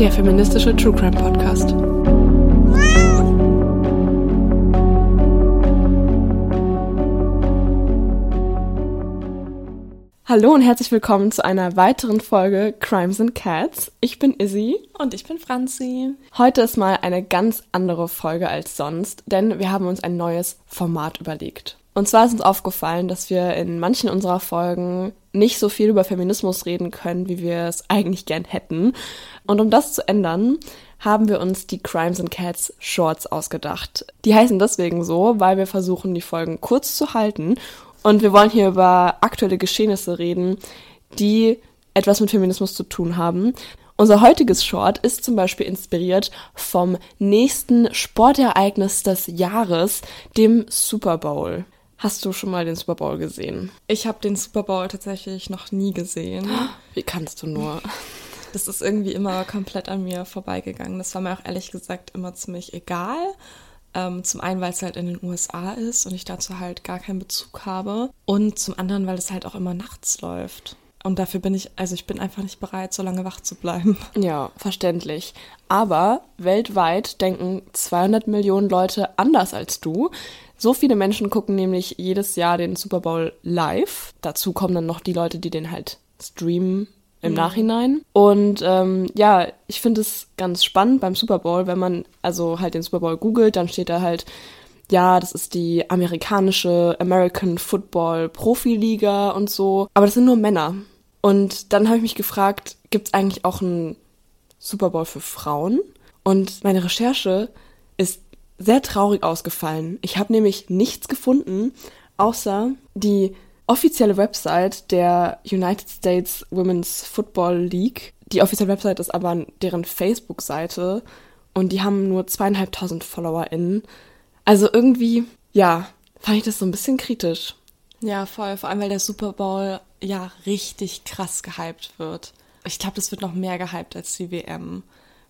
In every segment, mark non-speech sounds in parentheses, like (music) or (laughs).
der feministische True Crime Podcast. Hallo und herzlich willkommen zu einer weiteren Folge Crimes and Cats. Ich bin Izzy. Und ich bin Franzi. Heute ist mal eine ganz andere Folge als sonst, denn wir haben uns ein neues Format überlegt. Und zwar ist uns aufgefallen, dass wir in manchen unserer Folgen nicht so viel über Feminismus reden können, wie wir es eigentlich gern hätten. Und um das zu ändern, haben wir uns die Crimes and Cats Shorts ausgedacht. Die heißen deswegen so, weil wir versuchen, die Folgen kurz zu halten. Und wir wollen hier über aktuelle Geschehnisse reden, die etwas mit Feminismus zu tun haben. Unser heutiges Short ist zum Beispiel inspiriert vom nächsten Sportereignis des Jahres, dem Super Bowl. Hast du schon mal den Super Bowl gesehen? Ich habe den Super Bowl tatsächlich noch nie gesehen. (gasps) Wie kannst du nur? (laughs) Das ist irgendwie immer komplett an mir vorbeigegangen. Das war mir auch ehrlich gesagt immer ziemlich egal. Ähm, zum einen, weil es halt in den USA ist und ich dazu halt gar keinen Bezug habe. Und zum anderen, weil es halt auch immer nachts läuft. Und dafür bin ich, also ich bin einfach nicht bereit, so lange wach zu bleiben. (laughs) Ja, verständlich. Aber weltweit denken 200 Millionen Leute anders als du. So viele Menschen gucken nämlich jedes Jahr den Super Bowl live. Dazu kommen dann noch die Leute, die den halt streamen im mhm. Nachhinein. Und ähm, ja, ich finde es ganz spannend beim Super Bowl, wenn man also halt den Super Bowl googelt, dann steht da halt, ja, das ist die amerikanische American Football Profiliga und so. Aber das sind nur Männer. Und dann habe ich mich gefragt, gibt es eigentlich auch einen Super Bowl für Frauen? Und meine Recherche ist sehr traurig ausgefallen. Ich habe nämlich nichts gefunden, außer die offizielle Website der United States Women's Football League. Die offizielle Website ist aber deren Facebook-Seite und die haben nur zweieinhalbtausend FollowerInnen. Also irgendwie, ja, fand ich das so ein bisschen kritisch. Ja, voll. Vor allem, weil der Super Bowl ja richtig krass gehypt wird. Ich glaube, das wird noch mehr gehypt als die WM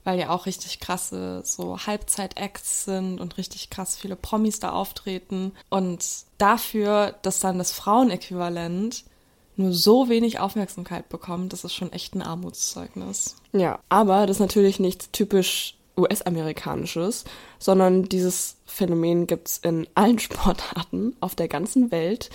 weil ja auch richtig krasse so Halbzeit-Acts sind und richtig krass viele Promis da auftreten. Und dafür, dass dann das Frauenäquivalent nur so wenig Aufmerksamkeit bekommt, das ist schon echt ein Armutszeugnis. Ja, aber das ist natürlich nichts typisch US-amerikanisches, sondern dieses Phänomen gibt's in allen (laughs) Sportarten auf der ganzen Welt.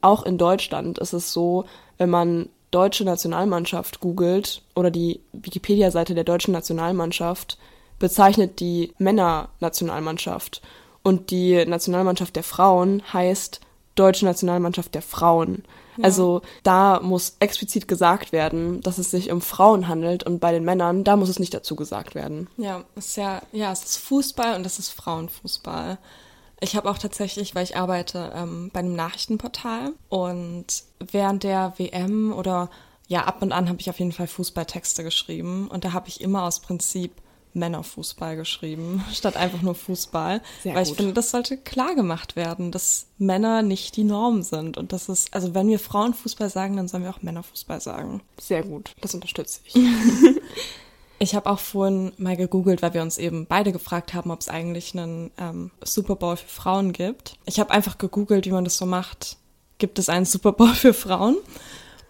Auch in Deutschland ist es so, wenn man deutsche Nationalmannschaft googelt oder die Wikipedia-Seite der deutschen Nationalmannschaft bezeichnet die Männernationalmannschaft und die Nationalmannschaft der Frauen heißt Deutsche Nationalmannschaft der Frauen. Ja. Also da muss explizit gesagt werden, dass es sich um Frauen handelt und bei den Männern, da muss es nicht dazu gesagt werden. Ja, es ist ja, ja, es ist Fußball und es ist Frauenfußball. Ich habe auch tatsächlich, weil ich arbeite ähm, bei einem Nachrichtenportal und während der WM oder ja, ab und an habe ich auf jeden Fall Fußballtexte geschrieben und da habe ich immer aus Prinzip Männerfußball geschrieben, (laughs) statt einfach nur Fußball. Sehr weil gut. ich finde, das sollte klar gemacht werden, dass Männer nicht die Norm sind. Und das ist, also wenn wir Frauenfußball sagen, dann sollen wir auch Männerfußball sagen. Sehr gut, das unterstütze ich. (laughs) Ich habe auch vorhin mal gegoogelt, weil wir uns eben beide gefragt haben, ob es eigentlich einen ähm, Super Bowl für Frauen gibt. Ich habe einfach gegoogelt, wie man das so macht. Gibt es einen Super Bowl (laughs) für Frauen?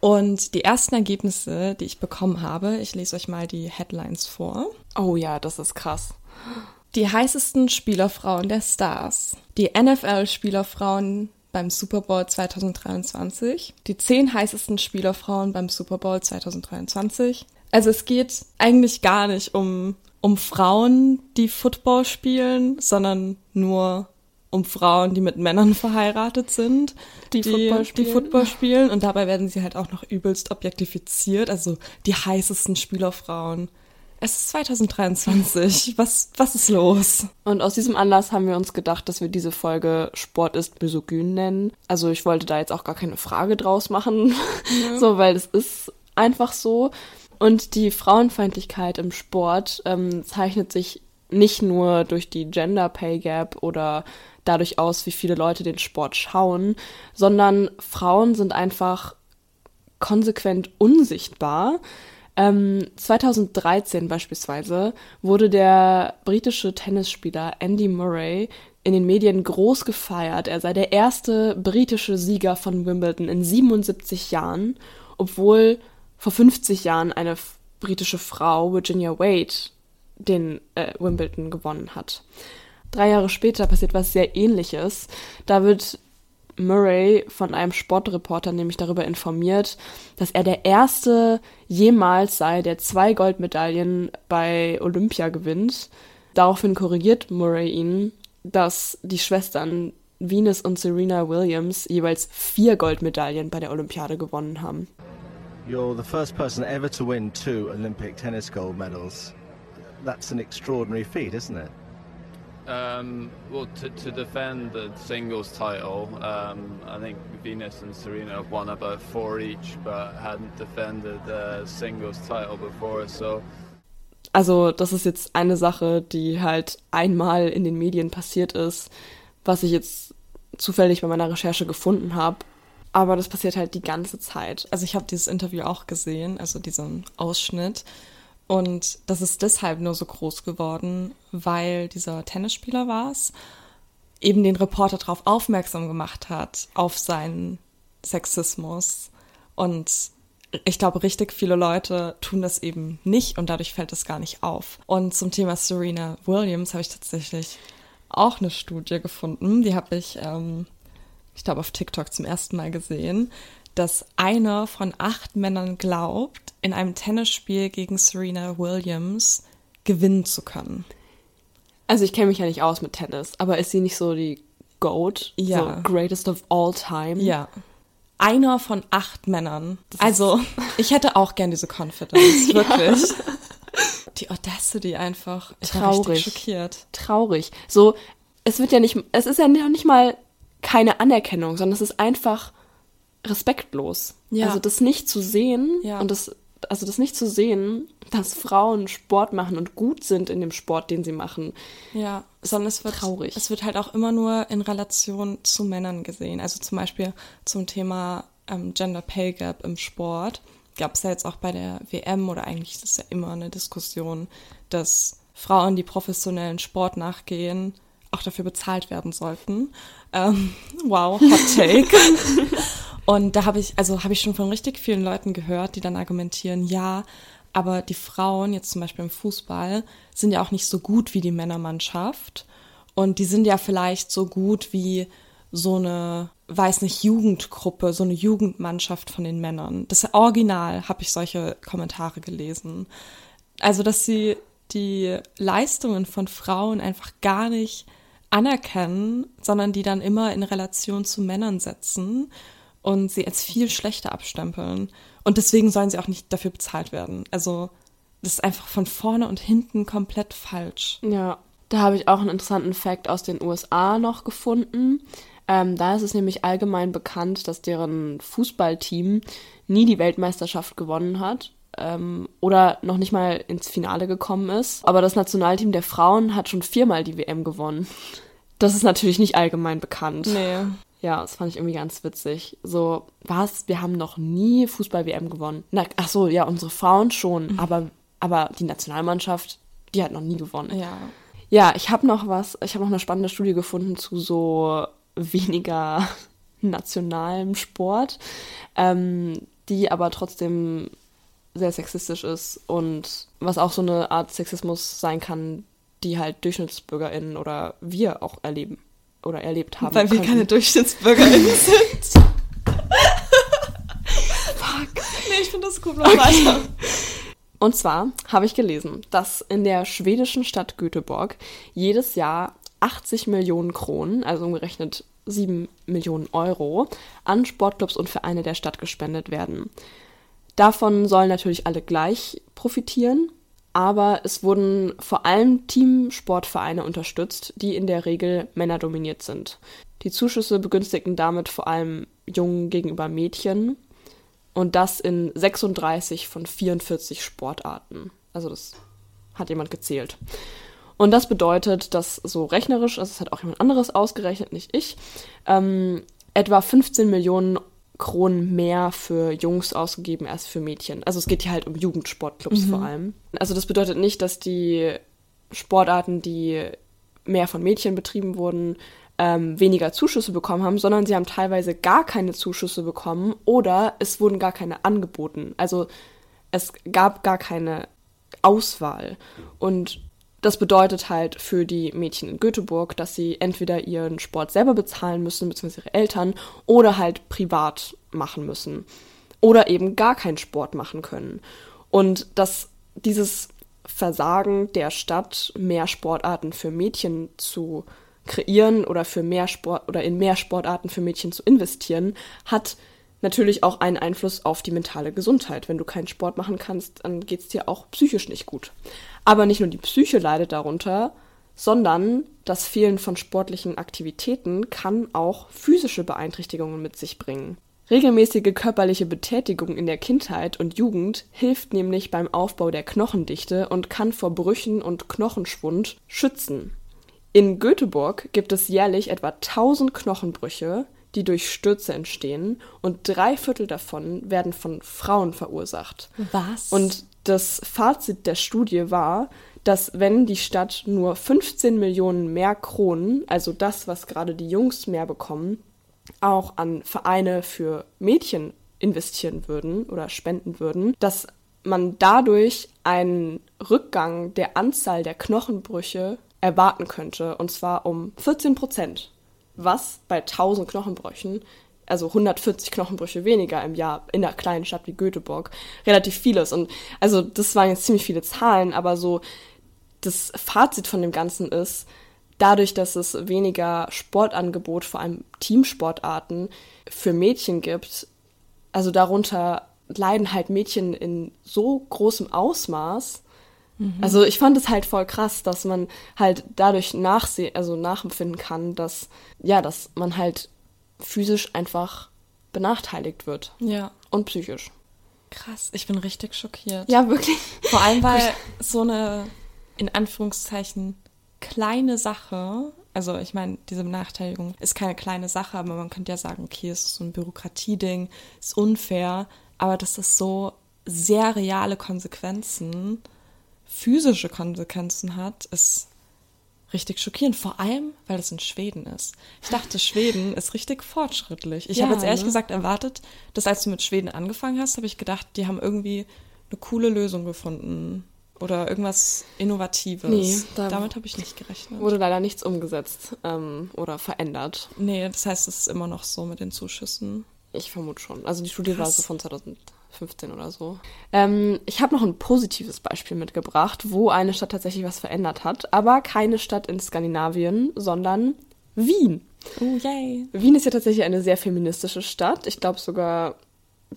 Und die ersten Ergebnisse, die ich bekommen habe, ich lese euch mal die Headlines vor. Oh ja, das ist krass. Die heißesten Spielerfrauen der Stars. Die NFL-Spielerfrauen beim Super Bowl 2023. Die zehn heißesten Spielerfrauen beim Super Bowl 2023. Also es geht eigentlich gar nicht um, um Frauen, die Football spielen, sondern nur um Frauen, die mit Männern (laughs) verheiratet sind, die, die, Football, spielen. die Football spielen. Und dabei werden sie halt auch noch übelst objektifiziert. Also die heißesten Spielerfrauen. Es ist 2023. Was, was ist los? Und aus diesem Anlass haben wir uns gedacht, dass wir diese Folge Sport ist misogyn nennen. Also ich wollte da jetzt auch gar keine Frage draus machen. Ja. (laughs) so, weil es ist einfach so. Und die Frauenfeindlichkeit im Sport ähm, zeichnet sich nicht nur durch die Gender Pay Gap oder dadurch aus, wie viele Leute den Sport schauen, sondern Frauen sind einfach konsequent unsichtbar. Ähm, 2013 beispielsweise wurde der britische Tennisspieler Andy Murray in den Medien groß gefeiert. Er sei der erste britische Sieger von Wimbledon in 77 Jahren, obwohl vor 50 Jahren eine britische Frau Virginia Wade den äh, Wimbledon gewonnen hat. Drei Jahre später passiert was sehr ähnliches. Da wird Murray von einem Sportreporter nämlich darüber informiert, dass er der erste jemals sei, der zwei Goldmedaillen bei Olympia gewinnt. Daraufhin korrigiert Murray ihn, dass die Schwestern Venus und Serena Williams jeweils vier Goldmedaillen bei der Olympiade gewonnen haben. You're the first person ever to win two Olympic tennis gold medals. That's an extraordinary feat, isn't it? Um, well, to, to, defend the singles title, um, I think Venus and Serena have won about four each, but hadn't defended the singles title before. So. Also das ist jetzt eine Sache, die halt einmal in den Medien passiert ist, was ich jetzt zufällig bei meiner Recherche gefunden habe. Aber das passiert halt die ganze Zeit. Also ich habe dieses Interview auch gesehen, also diesen Ausschnitt. Und das ist deshalb nur so groß geworden, weil dieser Tennisspieler war es, eben den Reporter darauf aufmerksam gemacht hat, auf seinen Sexismus. Und ich glaube, richtig viele Leute tun das eben nicht und dadurch fällt es gar nicht auf. Und zum Thema Serena Williams habe ich tatsächlich auch eine Studie gefunden, die habe ich, ähm, ich glaube, auf TikTok zum ersten Mal gesehen dass einer von acht Männern glaubt, in einem Tennisspiel gegen Serena Williams gewinnen zu können. Also ich kenne mich ja nicht aus mit Tennis, aber ist sie nicht so die GOAT? Ja. So greatest of all time? Ja. Einer von acht Männern. Das also, (laughs) ich hätte auch gern diese Confidence, (laughs) wirklich. ja. Die Audacity einfach. Ich Traurig. schockiert. Traurig. So, es wird ja nicht, es ist ja nicht mal keine Anerkennung, sondern es ist einfach respektlos. Ja. Also das nicht zu sehen ja. und das, also das nicht zu sehen, dass Frauen Sport machen und gut sind in dem Sport, den sie machen. Ja, sondern es wird traurig. Es wird halt auch immer nur in Relation zu Männern gesehen. Also zum Beispiel zum Thema ähm, Gender Pay Gap im Sport gab es ja jetzt auch bei der WM oder eigentlich ist es ja immer eine Diskussion, dass Frauen, die professionellen Sport nachgehen, auch dafür bezahlt werden sollten. Ähm, wow, Hot Take. (laughs) Und da habe ich, also habe ich schon von richtig vielen Leuten gehört, die dann argumentieren, ja, aber die Frauen, jetzt zum Beispiel im Fußball, sind ja auch nicht so gut wie die Männermannschaft. Und die sind ja vielleicht so gut wie so eine, weiß nicht, Jugendgruppe, so eine Jugendmannschaft von den Männern. Das Original habe ich solche Kommentare gelesen. Also, dass sie die Leistungen von Frauen einfach gar nicht anerkennen, sondern die dann immer in Relation zu Männern setzen und sie als viel schlechter abstempeln. Und deswegen sollen sie auch nicht dafür bezahlt werden. Also das ist einfach von vorne und hinten komplett falsch. Ja, da habe ich auch einen interessanten Fakt aus den USA noch gefunden. Ähm, da ist es nämlich allgemein bekannt, dass deren Fußballteam nie die Weltmeisterschaft gewonnen hat ähm, oder noch nicht mal ins Finale gekommen ist. Aber das Nationalteam der Frauen hat schon viermal die WM gewonnen. Das ist natürlich nicht allgemein bekannt. Nee. Ja, das fand ich irgendwie ganz witzig. So, was? Wir haben noch nie Fußball-WM gewonnen. Na, ach so, ja, unsere Frauen schon, mhm. aber, aber die Nationalmannschaft, die hat noch nie gewonnen. Ja. Ja, ich habe noch was, ich habe noch eine spannende Studie gefunden zu so weniger (laughs) nationalem Sport, ähm, die aber trotzdem sehr sexistisch ist und was auch so eine Art Sexismus sein kann, die halt DurchschnittsbürgerInnen oder wir auch erleben oder erlebt haben. Weil wir können. keine DurchschnittsbürgerInnen (laughs) sind. Fuck. Nee, ich finde das cool. Okay. Weiter. Und zwar habe ich gelesen, dass in der schwedischen Stadt Göteborg jedes Jahr 80 Millionen Kronen, also umgerechnet 7 Millionen Euro, an Sportclubs und Vereine der Stadt gespendet werden. Davon sollen natürlich alle gleich profitieren, aber es wurden vor allem Teamsportvereine unterstützt, die in der Regel männerdominiert sind. Die Zuschüsse begünstigten damit vor allem Jungen gegenüber Mädchen und das in 36 von 44 Sportarten. Also das hat jemand gezählt. Und das bedeutet, dass so rechnerisch, also es hat auch jemand anderes ausgerechnet, nicht ich, ähm, etwa 15 Millionen Kronen mehr für Jungs ausgegeben als für Mädchen. Also es geht hier halt um Jugendsportclubs mhm. vor allem. Also das bedeutet nicht, dass die Sportarten, die mehr von Mädchen betrieben wurden, ähm, weniger Zuschüsse bekommen haben, sondern sie haben teilweise gar keine Zuschüsse bekommen oder es wurden gar keine angeboten. Also es gab gar keine Auswahl. Und das bedeutet halt für die Mädchen in Göteborg, dass sie entweder ihren Sport selber bezahlen müssen, beziehungsweise ihre Eltern, oder halt privat machen müssen. Oder eben gar keinen Sport machen können. Und dass dieses Versagen der Stadt, mehr Sportarten für Mädchen zu kreieren oder für mehr Sport oder in mehr Sportarten für Mädchen zu investieren, hat natürlich auch einen Einfluss auf die mentale Gesundheit. Wenn du keinen Sport machen kannst, dann geht es dir auch psychisch nicht gut. Aber nicht nur die Psyche leidet darunter, sondern das Fehlen von sportlichen Aktivitäten kann auch physische Beeinträchtigungen mit sich bringen. Regelmäßige körperliche Betätigung in der Kindheit und Jugend hilft nämlich beim Aufbau der Knochendichte und kann vor Brüchen und Knochenschwund schützen. In Göteborg gibt es jährlich etwa 1000 Knochenbrüche, die durch Stürze entstehen und drei Viertel davon werden von Frauen verursacht. Was? Und das Fazit der Studie war, dass wenn die Stadt nur 15 Millionen mehr Kronen, also das, was gerade die Jungs mehr bekommen, auch an Vereine für Mädchen investieren würden oder spenden würden, dass man dadurch einen Rückgang der Anzahl der Knochenbrüche erwarten könnte, und zwar um 14 Prozent was bei 1000 Knochenbrüchen, also 140 Knochenbrüche weniger im Jahr in einer kleinen Stadt wie Göteborg, relativ vieles. Und also das waren jetzt ziemlich viele Zahlen, aber so das Fazit von dem Ganzen ist, dadurch, dass es weniger Sportangebot, vor allem Teamsportarten, für Mädchen gibt, also darunter leiden halt Mädchen in so großem Ausmaß, Mhm. Also ich fand es halt voll krass, dass man halt dadurch nachsehen, also nachempfinden kann, dass ja, dass man halt physisch einfach benachteiligt wird. Ja. Und psychisch. Krass, ich bin richtig schockiert. Ja, wirklich. Vor allem, (laughs) weil so eine, in Anführungszeichen, kleine Sache, also ich meine, diese Benachteiligung ist keine kleine Sache, aber man könnte ja sagen, okay, es ist so ein Bürokratieding, ist unfair, aber dass das so sehr reale Konsequenzen physische Konsequenzen hat, ist richtig schockierend. Vor allem, weil es in Schweden ist. Ich dachte, Schweden ist richtig fortschrittlich. Ich ja, habe jetzt ehrlich ne? gesagt erwartet, dass als du mit Schweden angefangen hast, habe ich gedacht, die haben irgendwie eine coole Lösung gefunden. Oder irgendwas Innovatives. Nee, da Damit habe ich nicht gerechnet. Wurde leider nichts umgesetzt ähm, oder verändert. Nee, das heißt, es ist immer noch so mit den Zuschüssen. Ich vermute schon. Also die Studie Krass. war so von 2000. 15 oder so. Ähm, ich habe noch ein positives Beispiel mitgebracht, wo eine Stadt tatsächlich was verändert hat, aber keine Stadt in Skandinavien, sondern Wien. Oh, yay. Wien ist ja tatsächlich eine sehr feministische Stadt. Ich glaube sogar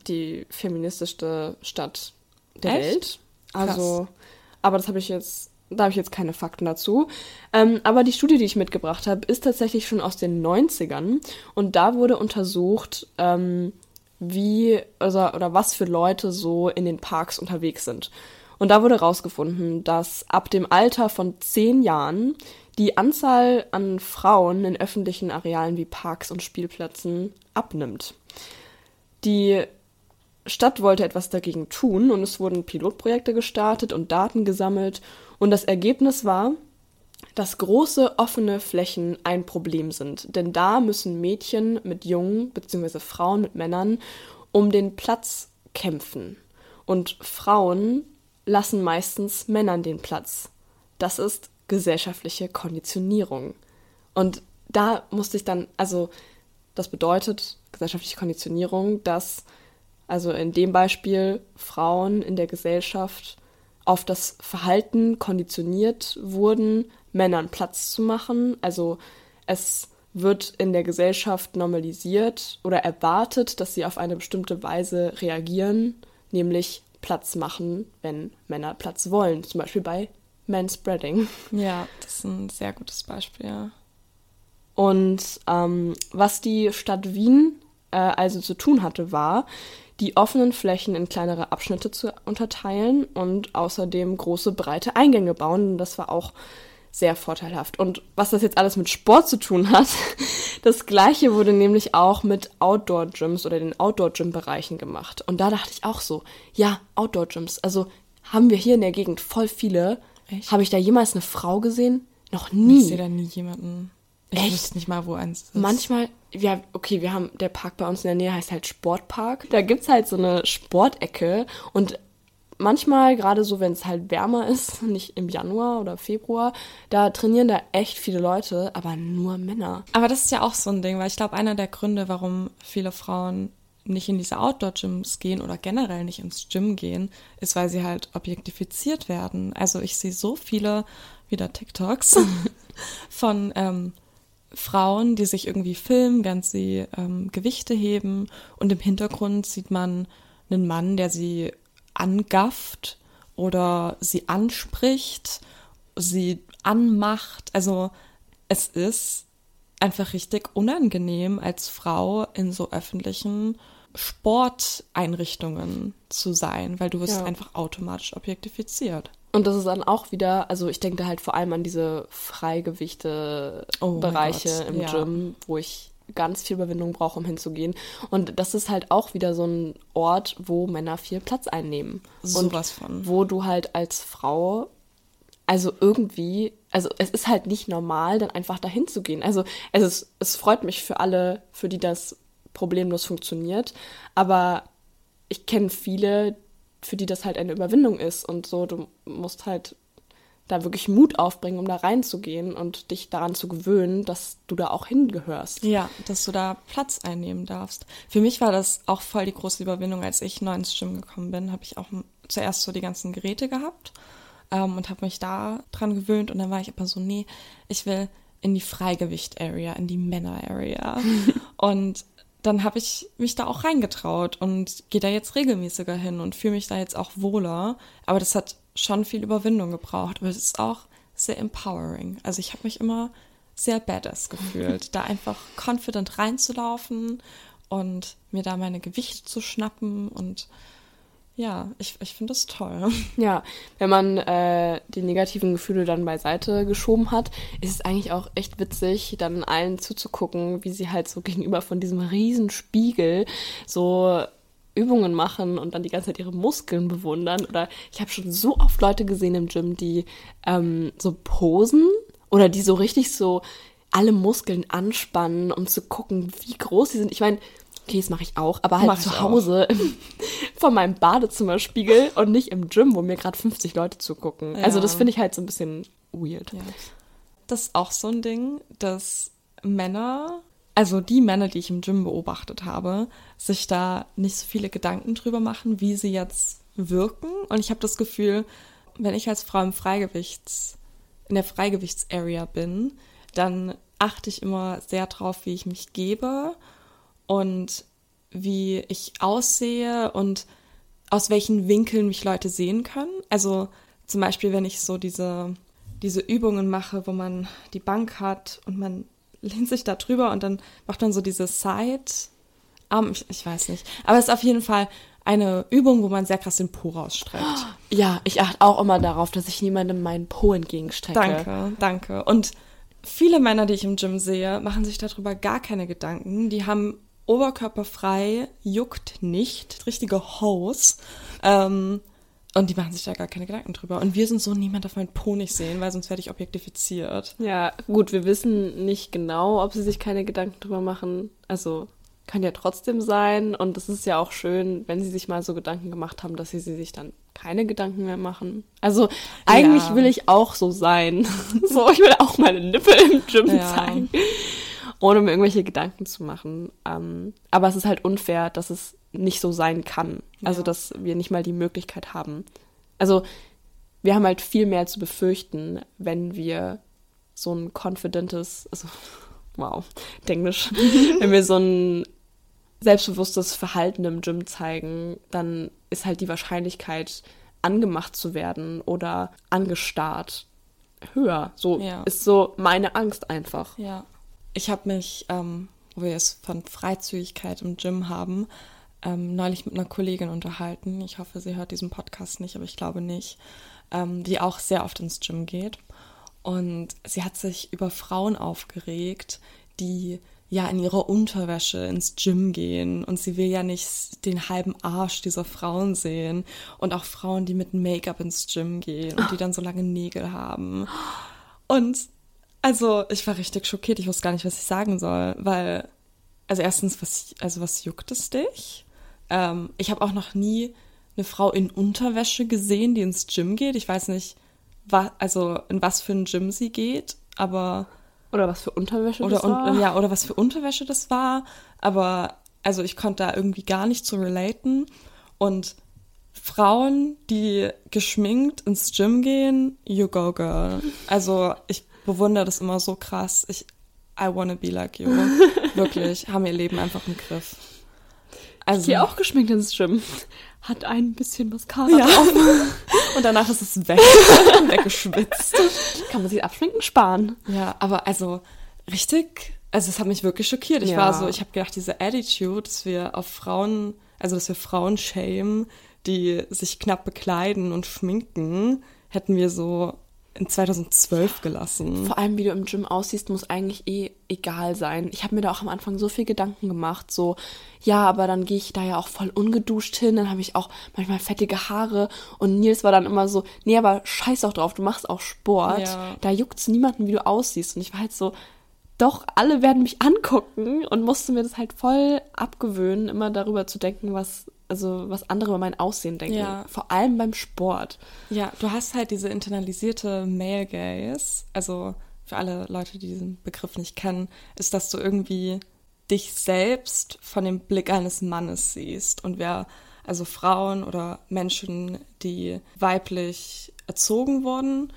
die feministischste Stadt der Echt? Welt. Also, Krass. aber das habe ich jetzt da habe ich jetzt keine Fakten dazu. Ähm, aber die Studie, die ich mitgebracht habe, ist tatsächlich schon aus den 90ern. Und da wurde untersucht, ähm, wie also, oder was für Leute so in den Parks unterwegs sind. Und da wurde herausgefunden, dass ab dem Alter von zehn Jahren die Anzahl an Frauen in öffentlichen Arealen wie Parks und Spielplätzen abnimmt. Die Stadt wollte etwas dagegen tun und es wurden Pilotprojekte gestartet und Daten gesammelt und das Ergebnis war, dass große offene Flächen ein Problem sind, denn da müssen Mädchen mit Jungen bzw. Frauen mit Männern um den Platz kämpfen. Und Frauen lassen meistens Männern den Platz. Das ist gesellschaftliche Konditionierung. Und da musste ich dann, also das bedeutet gesellschaftliche Konditionierung, dass also in dem Beispiel Frauen in der Gesellschaft auf das Verhalten konditioniert wurden, Männern Platz zu machen. Also es wird in der Gesellschaft normalisiert oder erwartet, dass sie auf eine bestimmte Weise reagieren, nämlich Platz machen, wenn Männer Platz wollen. Zum Beispiel bei Manspreading. (laughs) Ja, das ist ein sehr gutes Beispiel, ja. Und ähm, was die Stadt Wien äh, also zu tun hatte, war, die offenen Flächen in kleinere Abschnitte zu unterteilen und außerdem große, breite Eingänge bauen. Das war auch sehr vorteilhaft. Und was das jetzt alles mit Sport zu tun hat, (laughs) das gleiche wurde nämlich auch mit Outdoor-Gyms oder den Outdoor-Gym-Bereichen gemacht. Und da dachte ich auch so, ja, Outdoor-Gyms, also haben wir hier in der Gegend voll viele. Habe ich da jemals eine Frau gesehen? Noch nie. Ich sehe da nie jemanden. Ich Echt? wüsste nicht mal, wo eins ist. Manchmal, ja, okay, wir haben, der Park bei uns in der Nähe heißt halt Sportpark. Da gibt's halt so eine Sportecke und manchmal, gerade so, wenn es halt wärmer ist, (laughs) nicht im Januar oder Februar, da trainieren da echt viele Leute, aber nur Männer. Aber das ist ja auch so ein Ding, weil ich glaube, einer der Gründe, warum viele Frauen nicht in diese Outdoor-Gyms gehen oder generell nicht ins Gym gehen, ist, weil sie halt objektifiziert werden. Also ich sehe so viele wieder TikToks (laughs) von ähm, Frauen, die sich irgendwie filmen, während sie ähm, Gewichte heben und im Hintergrund sieht man einen Mann, der sie angafft oder sie anspricht, sie anmacht. Also es ist einfach richtig unangenehm als Frau in so öffentlichen Sporteinrichtungen zu sein, weil du wirst Ja. einfach automatisch objektifiziert. Und das ist dann auch wieder, also ich denke da halt vor allem an diese Freigewichte-Bereiche Oh im ja. Gym, wo ich ganz viel Überwindung brauche, um hinzugehen. Und das ist halt auch wieder so ein Ort, wo Männer viel Platz einnehmen. Und Sowas von. wo du halt als Frau, also irgendwie, also es ist halt nicht normal, dann einfach dahin zu gehen. Also es, ist, es freut mich für alle, für die das problemlos funktioniert, aber ich kenne viele, für die das halt eine Überwindung ist und so, du musst halt da wirklich Mut aufbringen, um da reinzugehen und dich daran zu gewöhnen, dass du da auch hingehörst. Ja, dass du da Platz einnehmen darfst. Für mich war das auch voll die große Überwindung, als ich neu ins Gym gekommen bin, habe ich auch zuerst so die ganzen Geräte gehabt ähm, und habe mich da dran gewöhnt und dann war ich aber so, nee, ich will in die Freigewicht-Area, in die Männer-Area. (laughs) und dann habe ich mich da auch reingetraut und gehe da jetzt regelmäßiger hin und fühle mich da jetzt auch wohler. Aber das hat schon viel Überwindung gebraucht, aber es ist auch sehr empowering. Also ich habe mich immer sehr badass (laughs) gefühlt, da einfach confident reinzulaufen und mir da meine Gewichte zu schnappen und ja, ich, ich finde das toll. (laughs) Ja, wenn man äh, die negativen Gefühle dann beiseite geschoben hat, ist es eigentlich auch echt witzig, dann allen zuzugucken, wie sie halt so gegenüber von diesem riesen Spiegel so Übungen machen und dann die ganze Zeit ihre Muskeln bewundern. Oder ich habe schon so oft Leute gesehen im Gym, die ähm, so posen oder die so richtig so alle Muskeln anspannen, um zu gucken, wie groß sie sind. Ich meine, okay, das mache ich auch, aber halt Mach zu. Hause im, vor meinem Badezimmerspiegel und nicht im Gym, wo mir gerade 50 Leute zugucken. Also Ja. das finde ich halt so ein bisschen weird. Ja. Das ist auch so ein Ding, dass Männer, also die Männer, die ich im Gym beobachtet habe, sich da nicht so viele Gedanken drüber machen, wie sie jetzt wirken. Und ich habe das Gefühl, wenn ich als Frau im Freigewichts, in der Freigewichts-Area bin, dann achte ich immer sehr drauf, wie ich mich gebe und wie ich aussehe und aus welchen Winkeln mich Leute sehen können. Also zum Beispiel, wenn ich so diese, diese Übungen mache, wo man die Bank hat und man lehnt sich da drüber und dann macht man so diese Side, Arm, ich, ich weiß nicht. Aber es ist auf jeden Fall eine Übung, wo man sehr krass den Po rausstreckt. (gasps) Ja, ich achte auch immer darauf, dass ich niemandem meinen Po entgegenstecke. Danke, danke. Und viele Männer, die ich im Gym sehe, machen sich darüber gar keine Gedanken. Die haben oberkörperfrei, juckt nicht, richtige Hose. Ähm, und die machen sich da gar keine Gedanken drüber. Und wir sind so, niemand darf meinen Po nicht sehen, weil sonst werde ich objektifiziert. Ja, gut, wir wissen nicht genau, ob sie sich keine Gedanken drüber machen. Also kann ja trotzdem sein. Und es ist ja auch schön, wenn sie sich mal so Gedanken gemacht haben, dass sie, sie sich dann keine Gedanken mehr machen. Also eigentlich Ja. will ich auch so sein. (laughs) so, ich will auch meine Nippel im Gym Ja. zeigen. Ohne mir irgendwelche Gedanken zu machen. Ähm, aber es ist halt unfair, dass es nicht so sein kann. Also, Ja. dass wir nicht mal die Möglichkeit haben. Also, wir haben halt viel mehr zu befürchten, wenn wir so ein confidentes, also, (laughs) wow, Englisch, (laughs) wenn wir so ein selbstbewusstes Verhalten im Gym zeigen, dann ist halt die Wahrscheinlichkeit, angemacht zu werden oder angestarrt höher. So Ja. ist so meine Angst einfach. Ja. Ich habe mich, ähm, wo wir es von Freizügigkeit im Gym haben, ähm, neulich mit einer Kollegin unterhalten. Ich hoffe, sie hört diesen Podcast nicht, aber ich glaube nicht. Ähm, die auch sehr oft ins Gym geht. Und sie hat sich über Frauen aufgeregt, die ja in ihrer Unterwäsche ins Gym gehen und sie will ja nicht den halben Arsch dieser Frauen sehen und auch Frauen, die mit Make-up ins Gym gehen und die dann so lange Nägel haben. Und also ich war richtig schockiert, ich wusste gar nicht, was ich sagen soll, weil also erstens, was also was juckt es dich? Ähm, ich habe auch noch nie eine Frau in Unterwäsche gesehen, die ins Gym geht. Ich weiß nicht, wa also in was für ein Gym sie geht, aber Oder was für Unterwäsche oder das war. un- ja oder was für Unterwäsche das war, aber also ich konnte da irgendwie gar nicht zu relaten und Frauen, die geschminkt ins Gym gehen, you go girl. Also ich bewundere das immer so krass. Ich I wanna be like you. (laughs) Wirklich, haben ihr Leben einfach im Griff. Also Ich gehe auch geschminkt ins Gym. Hat ein bisschen Mascara ja. drauf. und danach ist es weg, (laughs) weggeschwitzt. Kann man sich Abschminken sparen. Ja, aber also richtig, also es hat mich wirklich schockiert. Ich Ja. war so, ich habe gedacht, diese Attitude, dass wir auf Frauen, also dass wir Frauen schämen, die sich knapp bekleiden und schminken, hätten wir so in 2012 gelassen. Vor allem, wie du im Gym aussiehst, muss eigentlich eh egal sein. Ich habe mir da auch am Anfang so viel Gedanken gemacht, so, ja, aber dann gehe ich da ja auch voll ungeduscht hin, dann habe ich auch manchmal fettige Haare und Nils war dann immer so, nee, aber scheiß auch drauf, du machst auch Sport, Ja. da juckt's niemanden, wie du aussiehst und ich war halt so, doch, alle werden mich angucken und musste mir das halt voll abgewöhnen, immer darüber zu denken, was, also, was andere über mein Aussehen denken. Ja. Vor allem beim Sport. Ja, du hast halt diese internalisierte Male Gaze. Also für alle Leute, die diesen Begriff nicht kennen, ist, dass du irgendwie dich selbst von dem Blick eines Mannes siehst. Und wer, also Frauen oder Menschen, die weiblich erzogen wurden,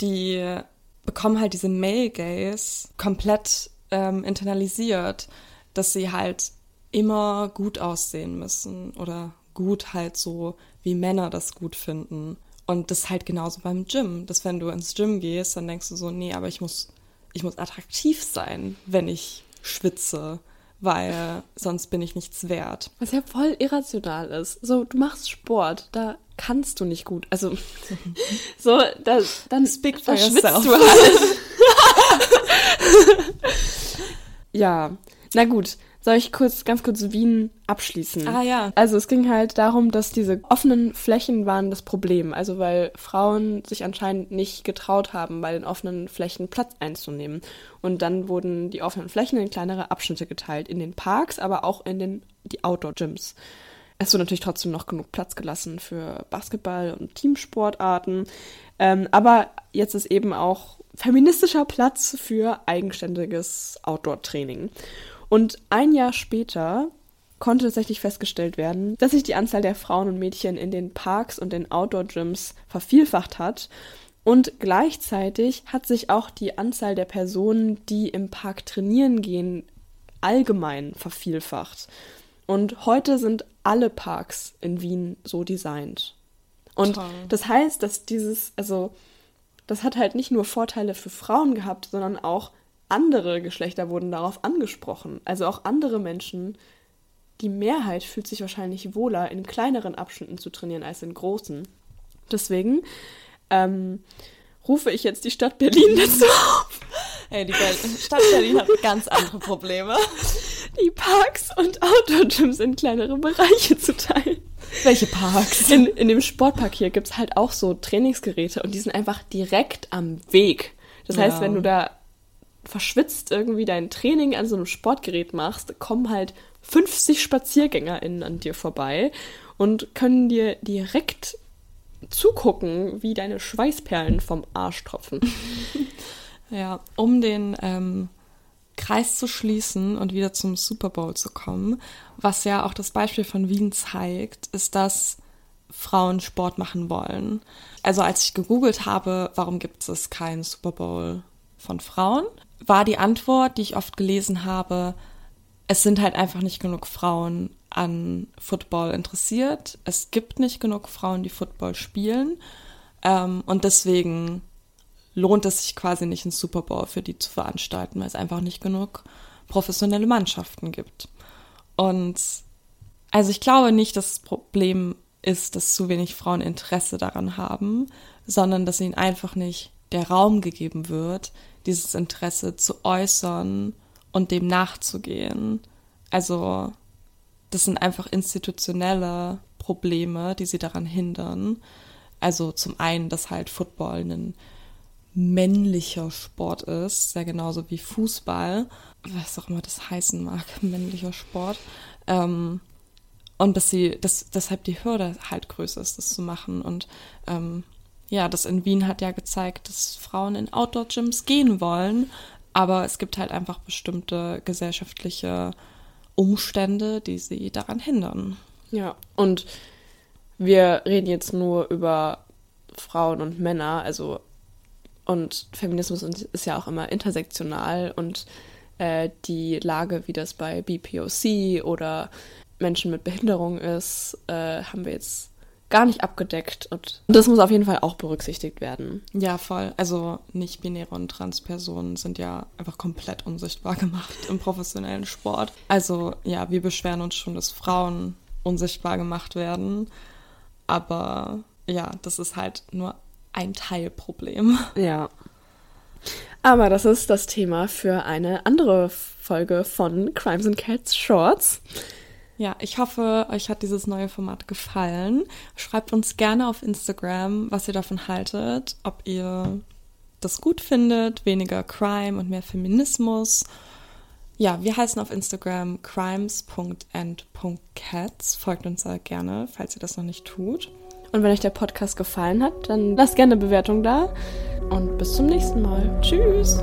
die bekommen halt diese Male Gaze komplett ähm, internalisiert, dass sie halt immer gut aussehen müssen oder gut halt so, wie Männer das gut finden. Und das ist halt genauso beim Gym, dass wenn du ins Gym gehst, dann denkst du so, nee, aber ich muss, ich muss attraktiv sein, wenn ich schwitze, weil sonst bin ich nichts wert. Was ja voll irrational ist. So, du machst Sport, da kannst du nicht gut. Also, (laughs) so, da, dann Speak da schwitzt yourself. du halt. (laughs) ja, na gut. Soll ich kurz, ganz kurz Wien abschließen? Ah, ja. Also es ging halt darum, dass diese offenen Flächen waren das Problem. Also weil Frauen sich anscheinend nicht getraut haben, bei den offenen Flächen Platz einzunehmen. Und dann wurden die offenen Flächen in kleinere Abschnitte geteilt. In den Parks, aber auch in den die Outdoor-Gyms. Es wurde natürlich trotzdem noch genug Platz gelassen für Basketball und Teamsportarten. Ähm, aber jetzt ist eben auch feministischer Platz für eigenständiges Outdoor-Training. Und ein Jahr später konnte tatsächlich festgestellt werden, dass sich die Anzahl der Frauen und Mädchen in den Parks und den Outdoor-Gyms vervielfacht hat. Und gleichzeitig hat sich auch die Anzahl der Personen, die im Park trainieren gehen, allgemein vervielfacht. Und heute sind alle Parks in Wien so designt. Und Toll. das heißt, dass dieses, also das hat halt nicht nur Vorteile für Frauen gehabt, sondern auch andere Geschlechter wurden darauf angesprochen. Also auch andere Menschen. Die Mehrheit fühlt sich wahrscheinlich wohler, in kleineren Abschnitten zu trainieren als in großen. Deswegen ähm, rufe ich jetzt die Stadt Berlin (laughs) dazu auf, Ey, die Stadt Berlin hat ganz andere Probleme. die Parks und Outdoor-Gyms in kleinere Bereiche zu teilen. Welche Parks? In, in dem Sportpark hier gibt es halt auch so Trainingsgeräte und die sind einfach direkt am Weg. Das heißt, Ja. wenn du da verschwitzt irgendwie dein Training an so einem Sportgerät machst, kommen halt 50 SpaziergängerInnen an dir vorbei und können dir direkt zugucken, wie deine Schweißperlen vom Arsch tropfen. (laughs) Ja, um den ähm, Kreis zu schließen und wieder zum Super Bowl zu kommen, was ja auch das Beispiel von Wien zeigt, ist, dass Frauen Sport machen wollen. Also als ich gegoogelt habe, warum gibt es keinen Super Bowl von Frauen, war die Antwort, die ich oft gelesen habe, es sind halt einfach nicht genug Frauen an Football interessiert. Es gibt nicht genug Frauen, die Football spielen. Ähm, und deswegen lohnt es sich quasi nicht, einen Super Bowl für die zu veranstalten, weil es einfach nicht genug professionelle Mannschaften gibt. Und also ich glaube nicht, dass das Problem ist, dass zu wenig Frauen Interesse daran haben, sondern dass ihnen einfach nicht der Raum gegeben wird, dieses Interesse zu äußern und dem nachzugehen. Also das sind einfach institutionelle Probleme, die sie daran hindern. Also zum einen, dass halt Football ein männlicher Sport ist, sehr genauso wie Fußball, was auch immer das heißen mag, (laughs) männlicher Sport. Ähm, Und dass sie, dass deshalb die Hürde halt größer ist, das zu machen. Und ähm, ja, das in Wien hat ja gezeigt, dass Frauen in Outdoor-Gyms gehen wollen, aber es gibt halt einfach bestimmte gesellschaftliche Umstände, die sie daran hindern. Ja, und wir reden jetzt nur über Frauen und Männer, also und Feminismus ist ja auch immer intersektional und äh, die Lage, wie das bei BPOC oder Menschen mit Behinderung ist, äh, haben wir jetzt gar nicht abgedeckt und das muss auf jeden Fall auch berücksichtigt werden. Ja, voll. Also nicht-binäre und Transpersonen sind ja einfach komplett unsichtbar (laughs) gemacht im professionellen Sport. Also ja, wir beschweren uns schon, dass Frauen unsichtbar gemacht werden, aber ja, das ist halt nur ein Teilproblem. (laughs) Ja. Aber das ist das Thema für eine andere Folge von Crimes and Cats Shorts. Ja, ich hoffe, euch hat dieses neue Format gefallen. Schreibt uns gerne auf Instagram, was ihr davon haltet, ob ihr das gut findet, weniger Crime und mehr Feminismus. Ja, wir heißen auf Instagram crimes.and.cats. Folgt uns da gerne, falls ihr das noch nicht tut. Und wenn euch der Podcast gefallen hat, dann lasst gerne eine Bewertung da. Und bis zum nächsten Mal. Tschüss.